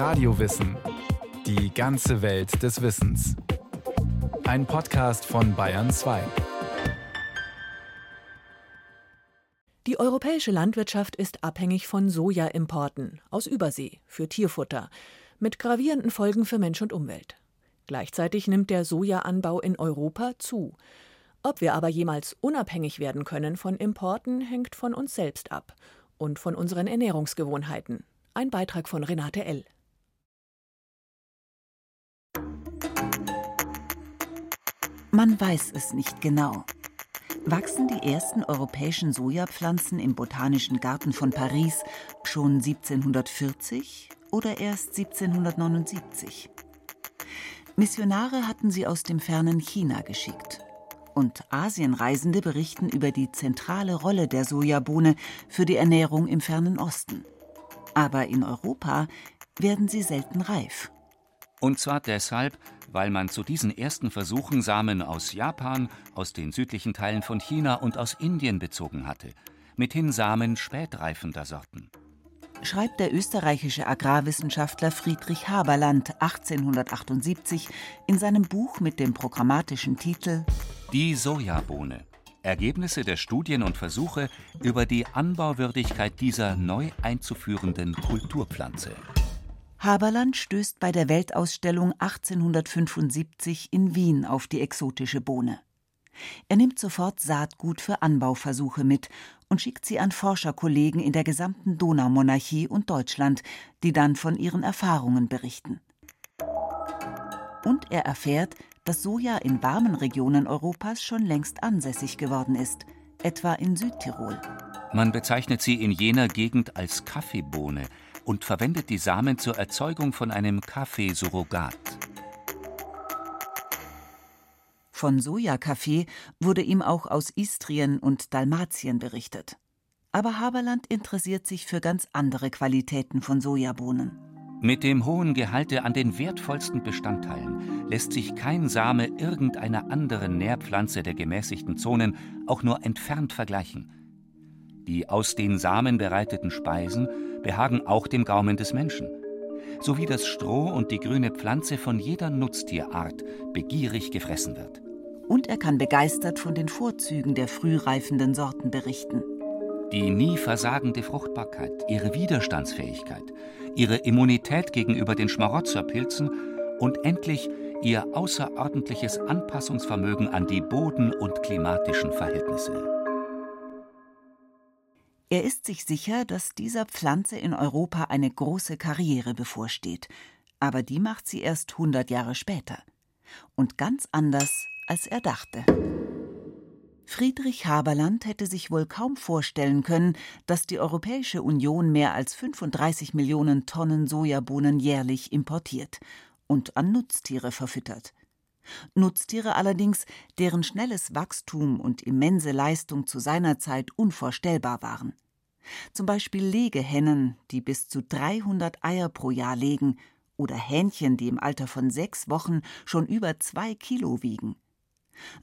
Radiowissen. Die ganze Welt des Wissens. Ein Podcast von Bayern 2. Die europäische Landwirtschaft ist abhängig von Sojaimporten aus Übersee für Tierfutter mit gravierenden Folgen für Mensch und Umwelt. Gleichzeitig nimmt der Sojaanbau in Europa zu. Ob wir aber jemals unabhängig werden können von Importen, hängt von uns selbst ab und von unseren Ernährungsgewohnheiten. Ein Beitrag von Renate L. Man weiß es nicht genau. Wachsen die ersten europäischen Sojapflanzen im Botanischen Garten von Paris schon 1740 oder erst 1779? Missionare hatten sie aus dem fernen China geschickt. Und Asienreisende berichten über die zentrale Rolle der Sojabohne für die Ernährung im fernen Osten. Aber in Europa werden sie selten reif. Und zwar deshalb, weil man zu diesen ersten Versuchen Samen aus Japan, aus den südlichen Teilen von China und aus Indien bezogen hatte, mithin Samen spätreifender Sorten. Schreibt der österreichische Agrarwissenschaftler Friedrich Haberland 1878 in seinem Buch mit dem programmatischen Titel Die Sojabohne. Ergebnisse der Studien und Versuche über die Anbauwürdigkeit dieser neu einzuführenden Kulturpflanze. Haberland stößt bei der Weltausstellung 1875 in Wien auf die exotische Bohne. Er nimmt sofort Saatgut für Anbauversuche mit und schickt sie an Forscherkollegen in der gesamten Donaumonarchie und Deutschland, die dann von ihren Erfahrungen berichten. Und er erfährt, dass Soja in warmen Regionen Europas schon längst ansässig geworden ist, etwa in Südtirol. Man bezeichnet sie in jener Gegend als Kaffeebohne und verwendet die Samen zur Erzeugung von einem Kaffeesurrogat. Von Sojakaffee wurde ihm auch aus Istrien und Dalmatien berichtet. Aber Haberland interessiert sich für ganz andere Qualitäten von Sojabohnen. Mit dem hohen Gehalte an den wertvollsten Bestandteilen lässt sich kein Same irgendeiner anderen Nährpflanze der gemäßigten Zonen auch nur entfernt vergleichen. Die aus den Samen bereiteten Speisen behagen auch dem Gaumen des Menschen, sowie das Stroh und die grüne Pflanze von jeder Nutztierart begierig gefressen wird. Und er kann begeistert von den Vorzügen der frühreifenden Sorten berichten. Die nie versagende Fruchtbarkeit, ihre Widerstandsfähigkeit, ihre Immunität gegenüber den Schmarotzerpilzen und endlich ihr außerordentliches Anpassungsvermögen an die boden- und klimatischen Verhältnisse. Er ist sich sicher, dass dieser Pflanze in Europa eine große Karriere bevorsteht. Aber die macht sie erst 100 Jahre später. Und ganz anders, als er dachte. Friedrich Haberland hätte sich wohl kaum vorstellen können, dass die Europäische Union mehr als 35 Millionen Tonnen Sojabohnen jährlich importiert und an Nutztiere verfüttert. Nutztiere allerdings, deren schnelles Wachstum und immense Leistung zu seiner Zeit unvorstellbar waren. Zum Beispiel Legehennen, die bis zu 300 Eier pro Jahr legen, oder Hähnchen, die im Alter von sechs Wochen schon über zwei Kilo wiegen.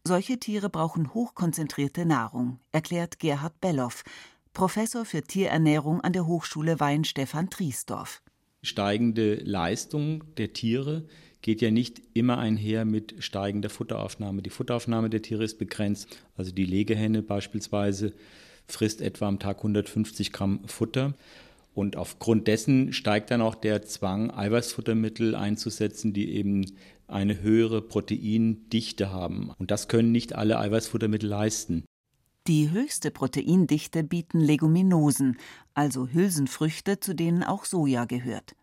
Solche Tiere brauchen hochkonzentrierte Nahrung, erklärt Gerhard Belloff, Professor für Tierernährung an der Hochschule Wein-Stefan Triesdorf. Steigende Leistung der Tiere geht ja nicht immer einher mit steigender Futteraufnahme. Die Futteraufnahme der Tiere ist begrenzt. Also die Legehenne beispielsweise frisst etwa am Tag 150 Gramm Futter. Und aufgrund dessen steigt dann auch der Zwang, Eiweißfuttermittel einzusetzen, die eben eine höhere Proteindichte haben. Und das können nicht alle Eiweißfuttermittel leisten. Die höchste Proteindichte bieten Leguminosen, also Hülsenfrüchte, zu denen auch Soja gehört.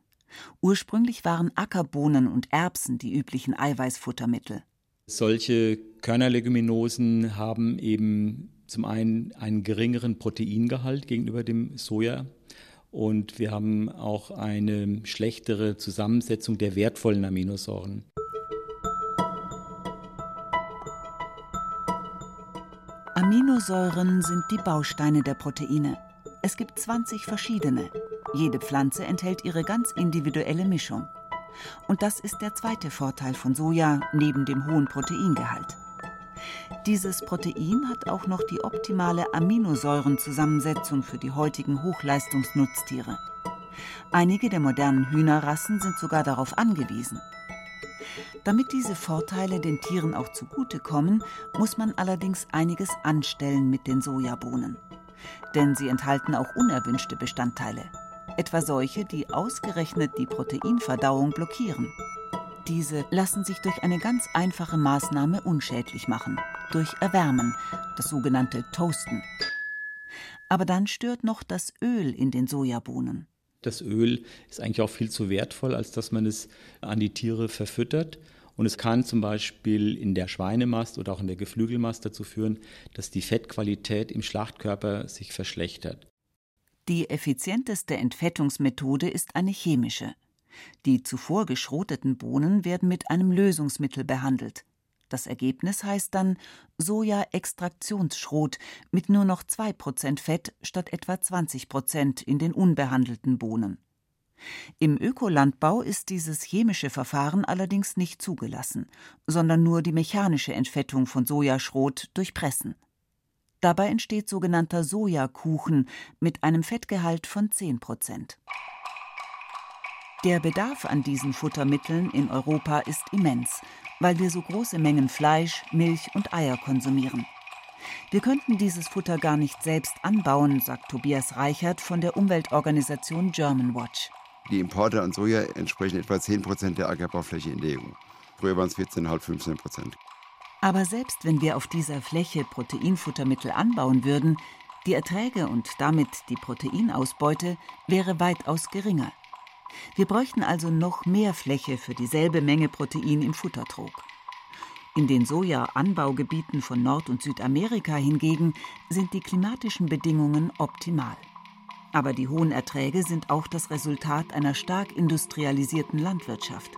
Ursprünglich waren Ackerbohnen und Erbsen die üblichen Eiweißfuttermittel. Solche Körnerleguminosen haben eben zum einen einen geringeren Proteingehalt gegenüber dem Soja und wir haben auch eine schlechtere Zusammensetzung der wertvollen Aminosäuren. Aminosäuren sind die Bausteine der Proteine. Es gibt 20 verschiedene. Jede Pflanze enthält ihre ganz individuelle Mischung. Und das ist der zweite Vorteil von Soja neben dem hohen Proteingehalt. Dieses Protein hat auch noch die optimale Aminosäurenzusammensetzung für die heutigen Hochleistungsnutztiere. Einige der modernen Hühnerrassen sind sogar darauf angewiesen. Damit diese Vorteile den Tieren auch zugutekommen, muss man allerdings einiges anstellen mit den Sojabohnen. Denn sie enthalten auch unerwünschte Bestandteile, etwa solche, die ausgerechnet die Proteinverdauung blockieren. Diese lassen sich durch eine ganz einfache Maßnahme unschädlich machen, durch Erwärmen, das sogenannte Toasten. Aber dann stört noch das Öl in den Sojabohnen. Das Öl ist eigentlich auch viel zu wertvoll, als dass man es an die Tiere verfüttert. Und es kann zum Beispiel in der Schweinemast oder auch in der Geflügelmast dazu führen, dass die Fettqualität im Schlachtkörper sich verschlechtert. Die effizienteste Entfettungsmethode ist eine chemische. Die zuvor geschroteten Bohnen werden mit einem Lösungsmittel behandelt. Das Ergebnis heißt dann Soja-Extraktionsschrot mit nur noch 2% Fett statt etwa 20% in den unbehandelten Bohnen. Im Ökolandbau ist dieses chemische Verfahren allerdings nicht zugelassen, sondern nur die mechanische Entfettung von Sojaschrot durch Pressen. Dabei entsteht sogenannter Sojakuchen mit einem Fettgehalt von 10 Prozent. Der Bedarf an diesen Futtermitteln in Europa ist immens, weil wir so große Mengen Fleisch, Milch und Eier konsumieren. Wir könnten dieses Futter gar nicht selbst anbauen, sagt Tobias Reichert von der Umweltorganisation Germanwatch. Die Importe an Soja entsprechen etwa 10 Prozent der Ackerbaufläche in der EU. Früher waren es 14,5, 15 Prozent. Aber selbst wenn wir auf dieser Fläche Proteinfuttermittel anbauen würden, die Erträge und damit die Proteinausbeute wäre weitaus geringer. Wir bräuchten also noch mehr Fläche für dieselbe Menge Protein im Futtertrog. In den Soja-Anbaugebieten von Nord- und Südamerika hingegen sind die klimatischen Bedingungen optimal. Aber die hohen Erträge sind auch das Resultat einer stark industrialisierten Landwirtschaft.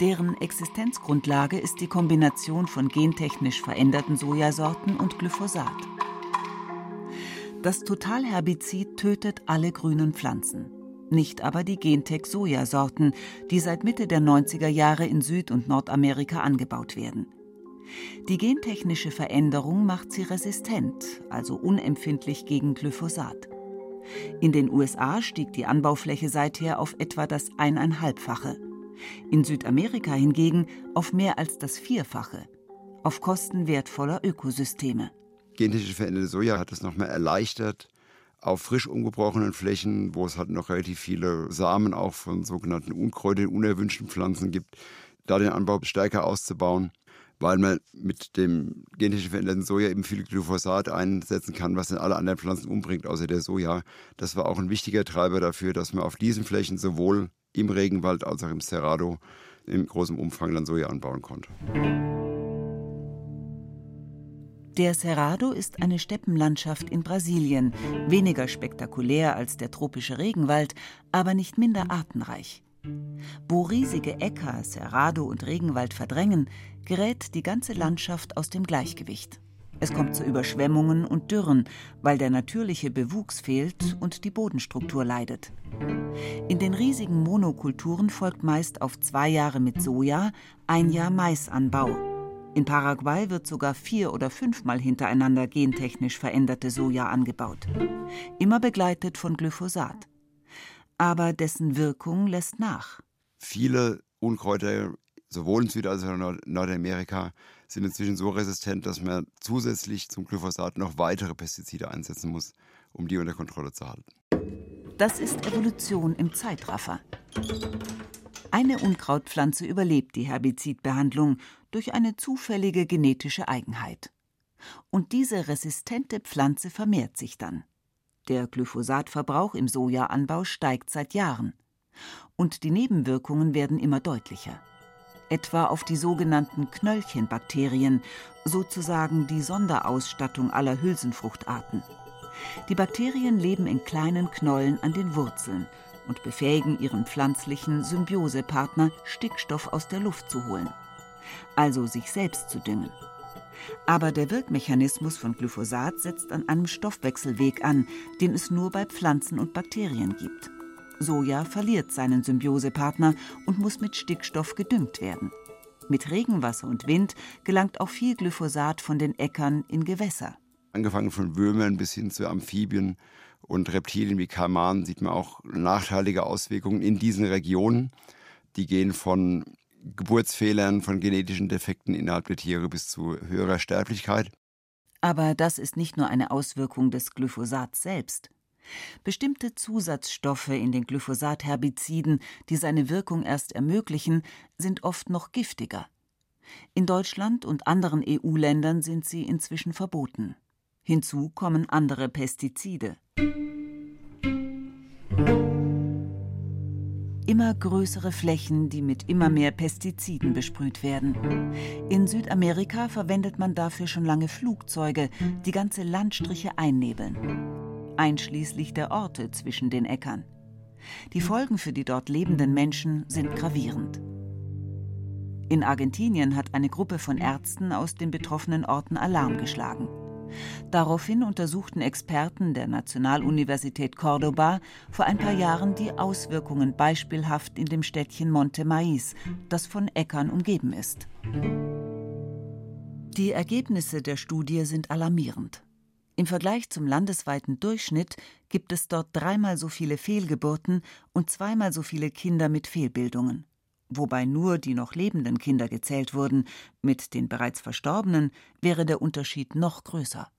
Deren Existenzgrundlage ist die Kombination von gentechnisch veränderten Sojasorten und Glyphosat. Das Totalherbizid tötet alle grünen Pflanzen, nicht aber die Gentech-Sojasorten, die seit Mitte der 90er Jahre in Süd- und Nordamerika angebaut werden. Die gentechnische Veränderung macht sie resistent, also unempfindlich gegen Glyphosat. In den USA stieg die Anbaufläche seither auf etwa das eineinhalbfache. In Südamerika hingegen auf mehr als das Vierfache. Auf Kosten wertvoller Ökosysteme. Gentechnisch veränderte Soja hat es noch mehr erleichtert, auf frisch umgebrochenen Flächen, wo es halt noch relativ viele Samen auch von sogenannten Unkräutern, unerwünschten Pflanzen gibt, da den Anbau stärker auszubauen weil man mit dem genetisch veränderten Soja eben viel Glyphosat einsetzen kann, was dann alle anderen Pflanzen umbringt, außer der Soja. Das war auch ein wichtiger Treiber dafür, dass man auf diesen Flächen sowohl im Regenwald als auch im Cerrado in großem Umfang dann Soja anbauen konnte. Der Cerrado ist eine Steppenlandschaft in Brasilien, weniger spektakulär als der tropische Regenwald, aber nicht minder artenreich. Wo riesige Äcker, Cerrado und Regenwald verdrängen, gerät die ganze Landschaft aus dem Gleichgewicht. Es kommt zu Überschwemmungen und Dürren, weil der natürliche Bewuchs fehlt und die Bodenstruktur leidet. In den riesigen Monokulturen folgt meist auf zwei Jahre mit Soja ein Jahr Maisanbau. In Paraguay wird sogar vier oder fünfmal hintereinander gentechnisch veränderte Soja angebaut. Immer begleitet von Glyphosat aber dessen Wirkung lässt nach. Viele Unkräuter, sowohl in Süd- als auch in Nordamerika, sind inzwischen so resistent, dass man zusätzlich zum Glyphosat noch weitere Pestizide einsetzen muss, um die unter Kontrolle zu halten. Das ist Evolution im Zeitraffer. Eine Unkrautpflanze überlebt die Herbizidbehandlung durch eine zufällige genetische Eigenheit. Und diese resistente Pflanze vermehrt sich dann. Der Glyphosatverbrauch im Sojaanbau steigt seit Jahren. Und die Nebenwirkungen werden immer deutlicher. Etwa auf die sogenannten Knöllchenbakterien, sozusagen die Sonderausstattung aller Hülsenfruchtarten. Die Bakterien leben in kleinen Knollen an den Wurzeln und befähigen ihren pflanzlichen Symbiosepartner, Stickstoff aus der Luft zu holen, also sich selbst zu düngen. Aber der Wirkmechanismus von Glyphosat setzt an einem Stoffwechselweg an, den es nur bei Pflanzen und Bakterien gibt. Soja verliert seinen Symbiosepartner und muss mit Stickstoff gedüngt werden. Mit Regenwasser und Wind gelangt auch viel Glyphosat von den Äckern in Gewässer. Angefangen von Würmern bis hin zu Amphibien und Reptilien wie Kaimanen sieht man auch nachteilige Auswirkungen in diesen Regionen. Die gehen von Geburtsfehlern, von genetischen Defekten innerhalb der Tiere bis zu höherer Sterblichkeit. Aber das ist nicht nur eine Auswirkung des Glyphosats selbst. Bestimmte Zusatzstoffe in den Glyphosat-Herbiziden, die seine Wirkung erst ermöglichen, sind oft noch giftiger. In Deutschland und anderen EU-Ländern sind sie inzwischen verboten. Hinzu kommen andere Pestizide. Immer größere Flächen, die mit immer mehr Pestiziden besprüht werden. In Südamerika verwendet man dafür schon lange Flugzeuge, die ganze Landstriche einnebeln. Einschließlich der Orte zwischen den Äckern. Die Folgen für die dort lebenden Menschen sind gravierend. In Argentinien hat eine Gruppe von Ärzten aus den betroffenen Orten Alarm geschlagen. Daraufhin untersuchten Experten der Nationaluniversität Córdoba vor ein paar Jahren die Auswirkungen beispielhaft in dem Städtchen Monte Maíz, das von Äckern umgeben ist. Die Ergebnisse der Studie sind alarmierend. Im Vergleich zum landesweiten Durchschnitt gibt es dort dreimal so viele Fehlgeburten und zweimal so viele Kinder mit Fehlbildungen wobei nur die noch lebenden Kinder gezählt wurden, mit den bereits Verstorbenen wäre der Unterschied noch größer.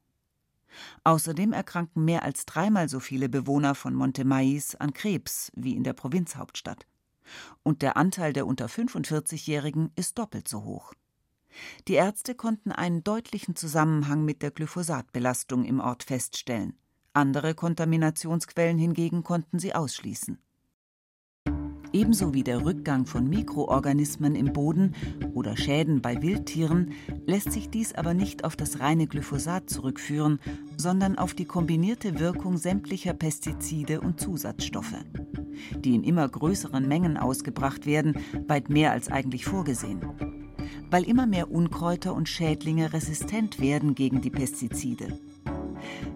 Außerdem erkranken mehr als dreimal so viele Bewohner von Monte Maíz an Krebs wie in der Provinzhauptstadt. Und der Anteil der unter 45-Jährigen ist doppelt so hoch. Die Ärzte konnten einen deutlichen Zusammenhang mit der Glyphosatbelastung im Ort feststellen. Andere Kontaminationsquellen hingegen konnten sie ausschließen. Ebenso wie der Rückgang von Mikroorganismen im Boden oder Schäden bei Wildtieren lässt sich dies aber nicht auf das reine Glyphosat zurückführen, sondern auf die kombinierte Wirkung sämtlicher Pestizide und Zusatzstoffe, die in immer größeren Mengen ausgebracht werden, weit mehr als eigentlich vorgesehen. Weil immer mehr Unkräuter und Schädlinge resistent werden gegen die Pestizide.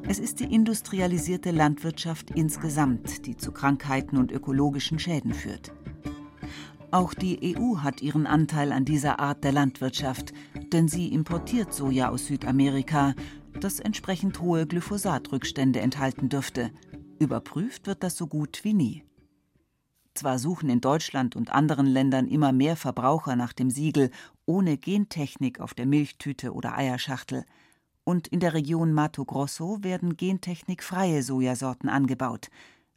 Es ist die industrialisierte Landwirtschaft insgesamt, die zu Krankheiten und ökologischen Schäden führt. Auch die EU hat ihren Anteil an dieser Art der Landwirtschaft, denn sie importiert Soja aus Südamerika, das entsprechend hohe Glyphosatrückstände enthalten dürfte. Überprüft wird das so gut wie nie. Zwar suchen in Deutschland und anderen Ländern immer mehr Verbraucher nach dem Siegel ohne Gentechnik auf der Milchtüte oder Eierschachtel, und in der Region Mato Grosso werden gentechnikfreie Sojasorten angebaut.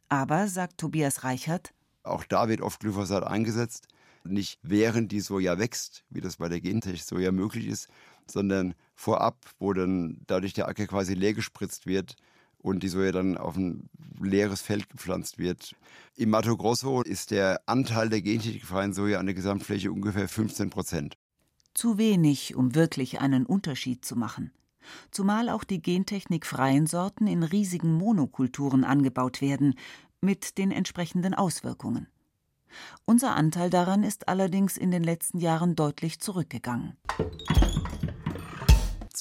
Aber, sagt Tobias Reichert, auch da wird oft Glyphosat eingesetzt, nicht während die Soja wächst, wie das bei der Gentech-Soja möglich ist, sondern vorab, wo dann dadurch der Acker quasi leer gespritzt wird und die Soja dann auf ein leeres Feld gepflanzt wird. Im Mato Grosso ist der Anteil der gentechnikfreien Soja an der Gesamtfläche ungefähr 15 Prozent. Zu wenig, um wirklich einen Unterschied zu machen zumal auch die gentechnikfreien Sorten in riesigen Monokulturen angebaut werden, mit den entsprechenden Auswirkungen. Unser Anteil daran ist allerdings in den letzten Jahren deutlich zurückgegangen.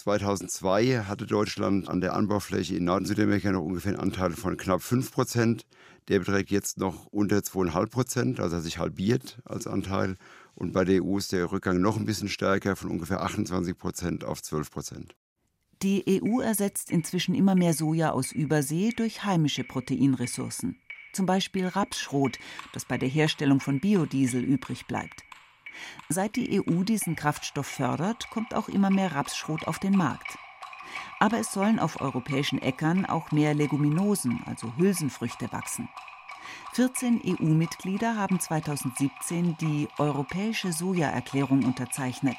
2002 hatte Deutschland an der Anbaufläche in Nord- und Südamerika noch ungefähr einen Anteil von knapp 5 Prozent. Der beträgt jetzt noch unter 2,5 Prozent, also hat sich halbiert als Anteil. Und bei der EU ist der Rückgang noch ein bisschen stärker, von ungefähr 28 Prozent auf 12 Prozent. Die EU ersetzt inzwischen immer mehr Soja aus Übersee durch heimische Proteinressourcen, zum Beispiel Rapsschrot, das bei der Herstellung von Biodiesel übrig bleibt. Seit die EU diesen Kraftstoff fördert, kommt auch immer mehr Rapsschrot auf den Markt. Aber es sollen auf europäischen Äckern auch mehr Leguminosen, also Hülsenfrüchte, wachsen. 14 EU-Mitglieder haben 2017 die Europäische Sojaerklärung unterzeichnet.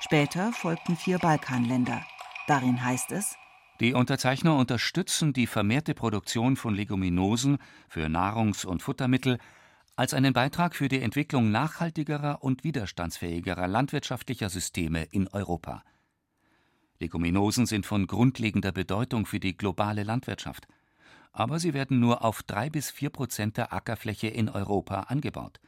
Später folgten vier Balkanländer. Darin heißt es, die Unterzeichner unterstützen die vermehrte Produktion von Leguminosen für Nahrungs- und Futtermittel als einen Beitrag für die Entwicklung nachhaltigerer und widerstandsfähigerer landwirtschaftlicher Systeme in Europa. Leguminosen sind von grundlegender Bedeutung für die globale Landwirtschaft, aber sie werden nur auf drei bis vier Prozent der Ackerfläche in Europa angebaut.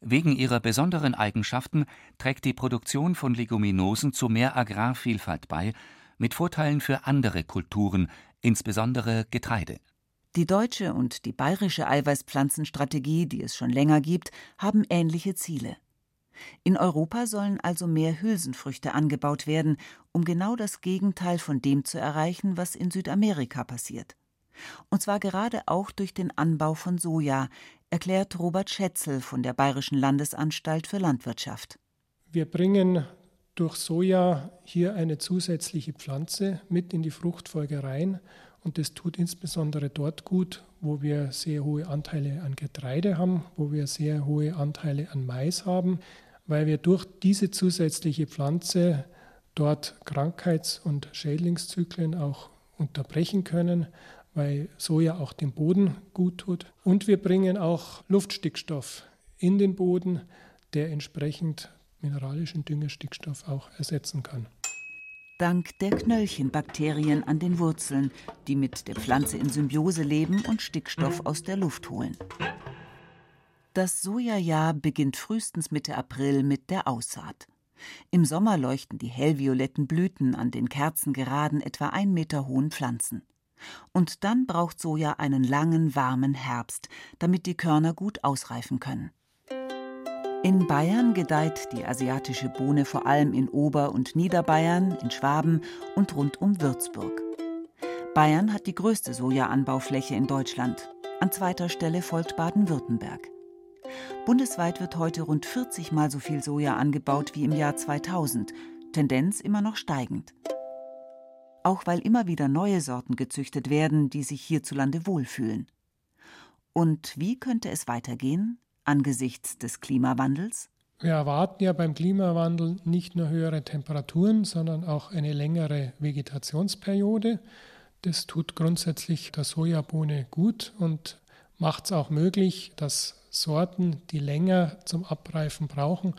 Wegen ihrer besonderen Eigenschaften trägt die Produktion von Leguminosen zu mehr Agrarvielfalt bei, mit Vorteilen für andere Kulturen, insbesondere Getreide. Die deutsche und die bayerische Eiweißpflanzenstrategie, die es schon länger gibt, haben ähnliche Ziele. In Europa sollen also mehr Hülsenfrüchte angebaut werden, um genau das Gegenteil von dem zu erreichen, was in Südamerika passiert. Und zwar gerade auch durch den Anbau von Soja, erklärt Robert Schätzel von der Bayerischen Landesanstalt für Landwirtschaft. Wir bringen durch Soja hier eine zusätzliche Pflanze mit in die Fruchtfolge rein. Und das tut insbesondere dort gut, wo wir sehr hohe Anteile an Getreide haben, wo wir sehr hohe Anteile an Mais haben, weil wir durch diese zusätzliche Pflanze dort Krankheits- und Schädlingszyklen auch unterbrechen können, weil Soja auch dem Boden gut tut. Und wir bringen auch Luftstickstoff in den Boden, der entsprechend mineralischen Düngestickstoff auch ersetzen kann. Dank der Knöllchenbakterien an den Wurzeln, die mit der Pflanze in Symbiose leben und Stickstoff aus der Luft holen. Das Sojajahr beginnt frühestens Mitte April mit der Aussaat. Im Sommer leuchten die hellvioletten Blüten an den kerzengeraden, etwa ein Meter hohen Pflanzen. Und dann braucht Soja einen langen, warmen Herbst, damit die Körner gut ausreifen können. In Bayern gedeiht die asiatische Bohne vor allem in Ober- und Niederbayern, in Schwaben und rund um Würzburg. Bayern hat die größte Sojaanbaufläche in Deutschland. An zweiter Stelle folgt Baden-Württemberg. Bundesweit wird heute rund 40 Mal so viel Soja angebaut wie im Jahr 2000, Tendenz immer noch steigend. Auch weil immer wieder neue Sorten gezüchtet werden, die sich hierzulande wohlfühlen. Und wie könnte es weitergehen angesichts des Klimawandels? Wir erwarten ja beim Klimawandel nicht nur höhere Temperaturen, sondern auch eine längere Vegetationsperiode. Das tut grundsätzlich der Sojabohne gut und macht es auch möglich, dass Sorten, die länger zum Abreifen brauchen,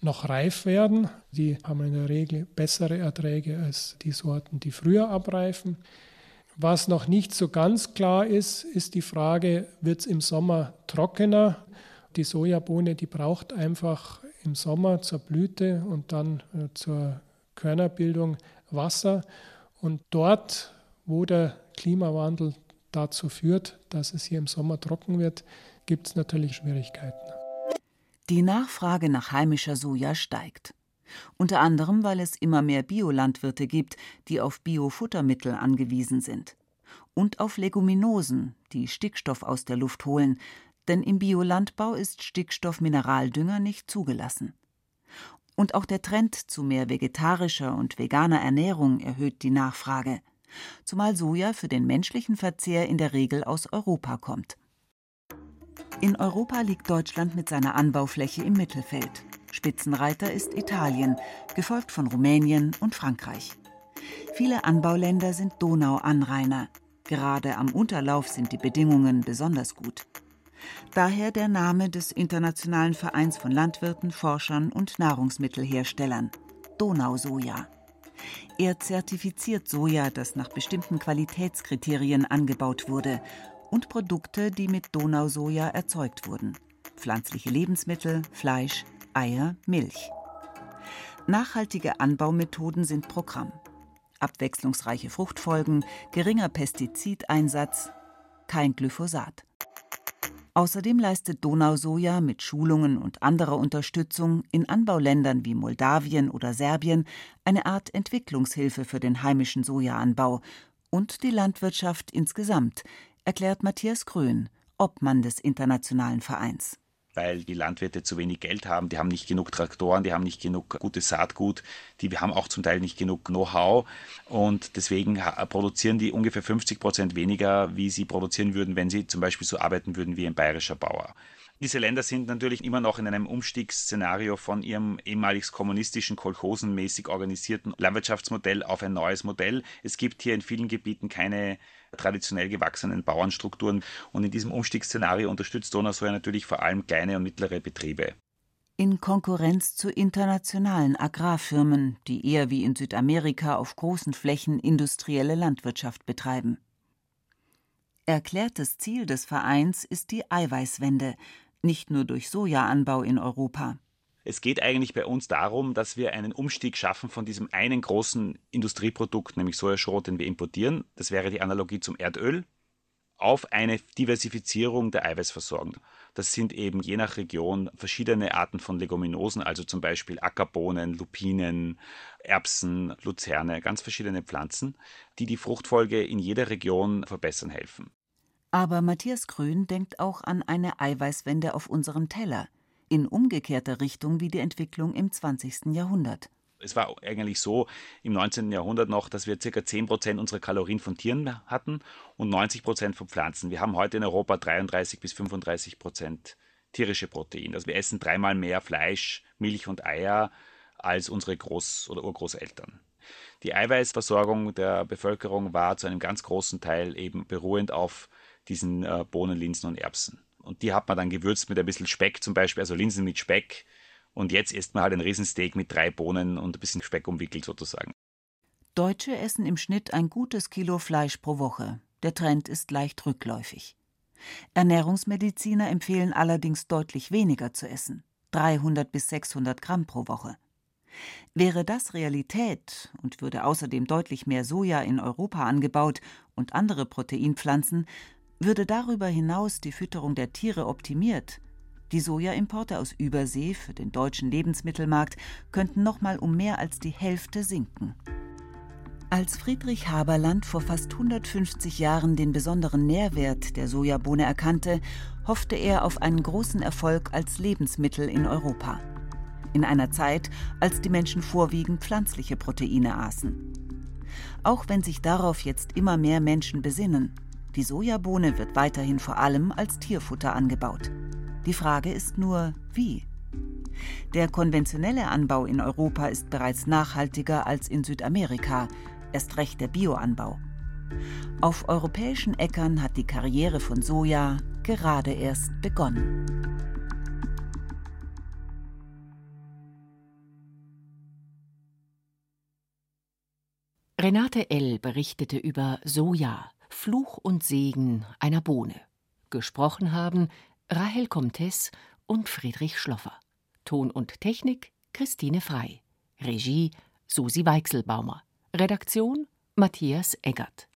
noch reif werden. Die haben in der Regel bessere Erträge als die Sorten, die früher abreifen. Was noch nicht so ganz klar ist, ist die Frage, wird es im Sommer trockener? Die Sojabohne, die braucht einfach im Sommer zur Blüte und dann äh, zur Körnerbildung Wasser. Und dort, wo der Klimawandel dazu führt, dass es hier im Sommer trocken wird, gibt es natürlich Schwierigkeiten. Die Nachfrage nach heimischer Soja steigt. Unter anderem, weil es immer mehr Biolandwirte gibt, die auf Biofuttermittel angewiesen sind. Und auf Leguminosen, die Stickstoff aus der Luft holen, denn im Biolandbau ist Stickstoff-Mineraldünger nicht zugelassen. Und auch der Trend zu mehr vegetarischer und veganer Ernährung erhöht die Nachfrage, zumal Soja für den menschlichen Verzehr in der Regel aus Europa kommt. In Europa liegt Deutschland mit seiner Anbaufläche im Mittelfeld. Spitzenreiter ist Italien, gefolgt von Rumänien und Frankreich. Viele Anbauländer sind Donauanrainer. Gerade am Unterlauf sind die Bedingungen besonders gut. Daher der Name des Internationalen Vereins von Landwirten, Forschern und Nahrungsmittelherstellern Donausoja. Er zertifiziert Soja, das nach bestimmten Qualitätskriterien angebaut wurde und Produkte, die mit Donausoja erzeugt wurden. Pflanzliche Lebensmittel, Fleisch, Eier, Milch. Nachhaltige Anbaumethoden sind Programm. Abwechslungsreiche Fruchtfolgen, geringer Pestizideinsatz, kein Glyphosat. Außerdem leistet Donausoja mit Schulungen und anderer Unterstützung in Anbauländern wie Moldawien oder Serbien eine Art Entwicklungshilfe für den heimischen Sojaanbau und die Landwirtschaft insgesamt, erklärt Matthias Grön, Obmann des internationalen Vereins weil die Landwirte zu wenig Geld haben, die haben nicht genug Traktoren, die haben nicht genug gutes Saatgut, die haben auch zum Teil nicht genug Know-how und deswegen produzieren die ungefähr 50 Prozent weniger, wie sie produzieren würden, wenn sie zum Beispiel so arbeiten würden wie ein bayerischer Bauer. Diese Länder sind natürlich immer noch in einem Umstiegsszenario von ihrem ehemalig kommunistischen, kolchosenmäßig organisierten Landwirtschaftsmodell auf ein neues Modell. Es gibt hier in vielen Gebieten keine traditionell gewachsenen Bauernstrukturen und in diesem Umstiegsszenario unterstützt Donausoja natürlich vor allem kleine und mittlere Betriebe. In Konkurrenz zu internationalen Agrarfirmen, die eher wie in Südamerika auf großen Flächen industrielle Landwirtschaft betreiben. Erklärtes Ziel des Vereins ist die Eiweißwende, nicht nur durch Sojaanbau in Europa. Es geht eigentlich bei uns darum, dass wir einen Umstieg schaffen von diesem einen großen Industrieprodukt, nämlich Sojaschrot, den wir importieren. Das wäre die Analogie zum Erdöl. auf eine Diversifizierung der Eiweißversorgung. Das sind eben je nach Region verschiedene Arten von Leguminosen, also zum Beispiel Ackerbohnen, Lupinen, Erbsen, Luzerne, ganz verschiedene Pflanzen, die die Fruchtfolge in jeder Region verbessern helfen. Aber Matthias Grün denkt auch an eine Eiweißwende auf unserem Teller, in umgekehrter Richtung wie die Entwicklung im 20. Jahrhundert. Es war eigentlich so im 19. Jahrhundert noch, dass wir ca. 10% unserer Kalorien von Tieren hatten und 90% von Pflanzen. Wir haben heute in Europa 33 bis 35% tierische Proteine. Also wir essen dreimal mehr Fleisch, Milch und Eier als unsere Groß- oder Urgroßeltern. Die Eiweißversorgung der Bevölkerung war zu einem ganz großen Teil eben beruhend auf diesen äh, Bohnen, Linsen und Erbsen. Und die hat man dann gewürzt mit ein bisschen Speck zum Beispiel, also Linsen mit Speck, und jetzt isst man halt ein Riesensteak mit drei Bohnen und ein bisschen Speck umwickelt sozusagen. Deutsche essen im Schnitt ein gutes Kilo Fleisch pro Woche. Der Trend ist leicht rückläufig. Ernährungsmediziner empfehlen allerdings deutlich weniger zu essen. 300 bis 600 Gramm pro Woche. Wäre das Realität und würde außerdem deutlich mehr Soja in Europa angebaut und andere Proteinpflanzen, würde darüber hinaus die Fütterung der Tiere optimiert, die Sojaimporte aus Übersee für den deutschen Lebensmittelmarkt könnten noch mal um mehr als die Hälfte sinken. Als Friedrich Haberland vor fast 150 Jahren den besonderen Nährwert der Sojabohne erkannte, hoffte er auf einen großen Erfolg als Lebensmittel in Europa. In einer Zeit, als die Menschen vorwiegend pflanzliche Proteine aßen. Auch wenn sich darauf jetzt immer mehr Menschen besinnen, die Sojabohne wird weiterhin vor allem als Tierfutter angebaut. Die Frage ist nur, wie? Der konventionelle Anbau in Europa ist bereits nachhaltiger als in Südamerika, erst recht der Bioanbau. Auf europäischen Äckern hat die Karriere von Soja gerade erst begonnen. Renate L. berichtete über Soja, Fluch und Segen einer Bohne. Gesprochen haben Rahel Comtes und Friedrich Schloffer. Ton und Technik Christine Frei. Regie Susi Weichselbaumer. Redaktion Matthias Eggert.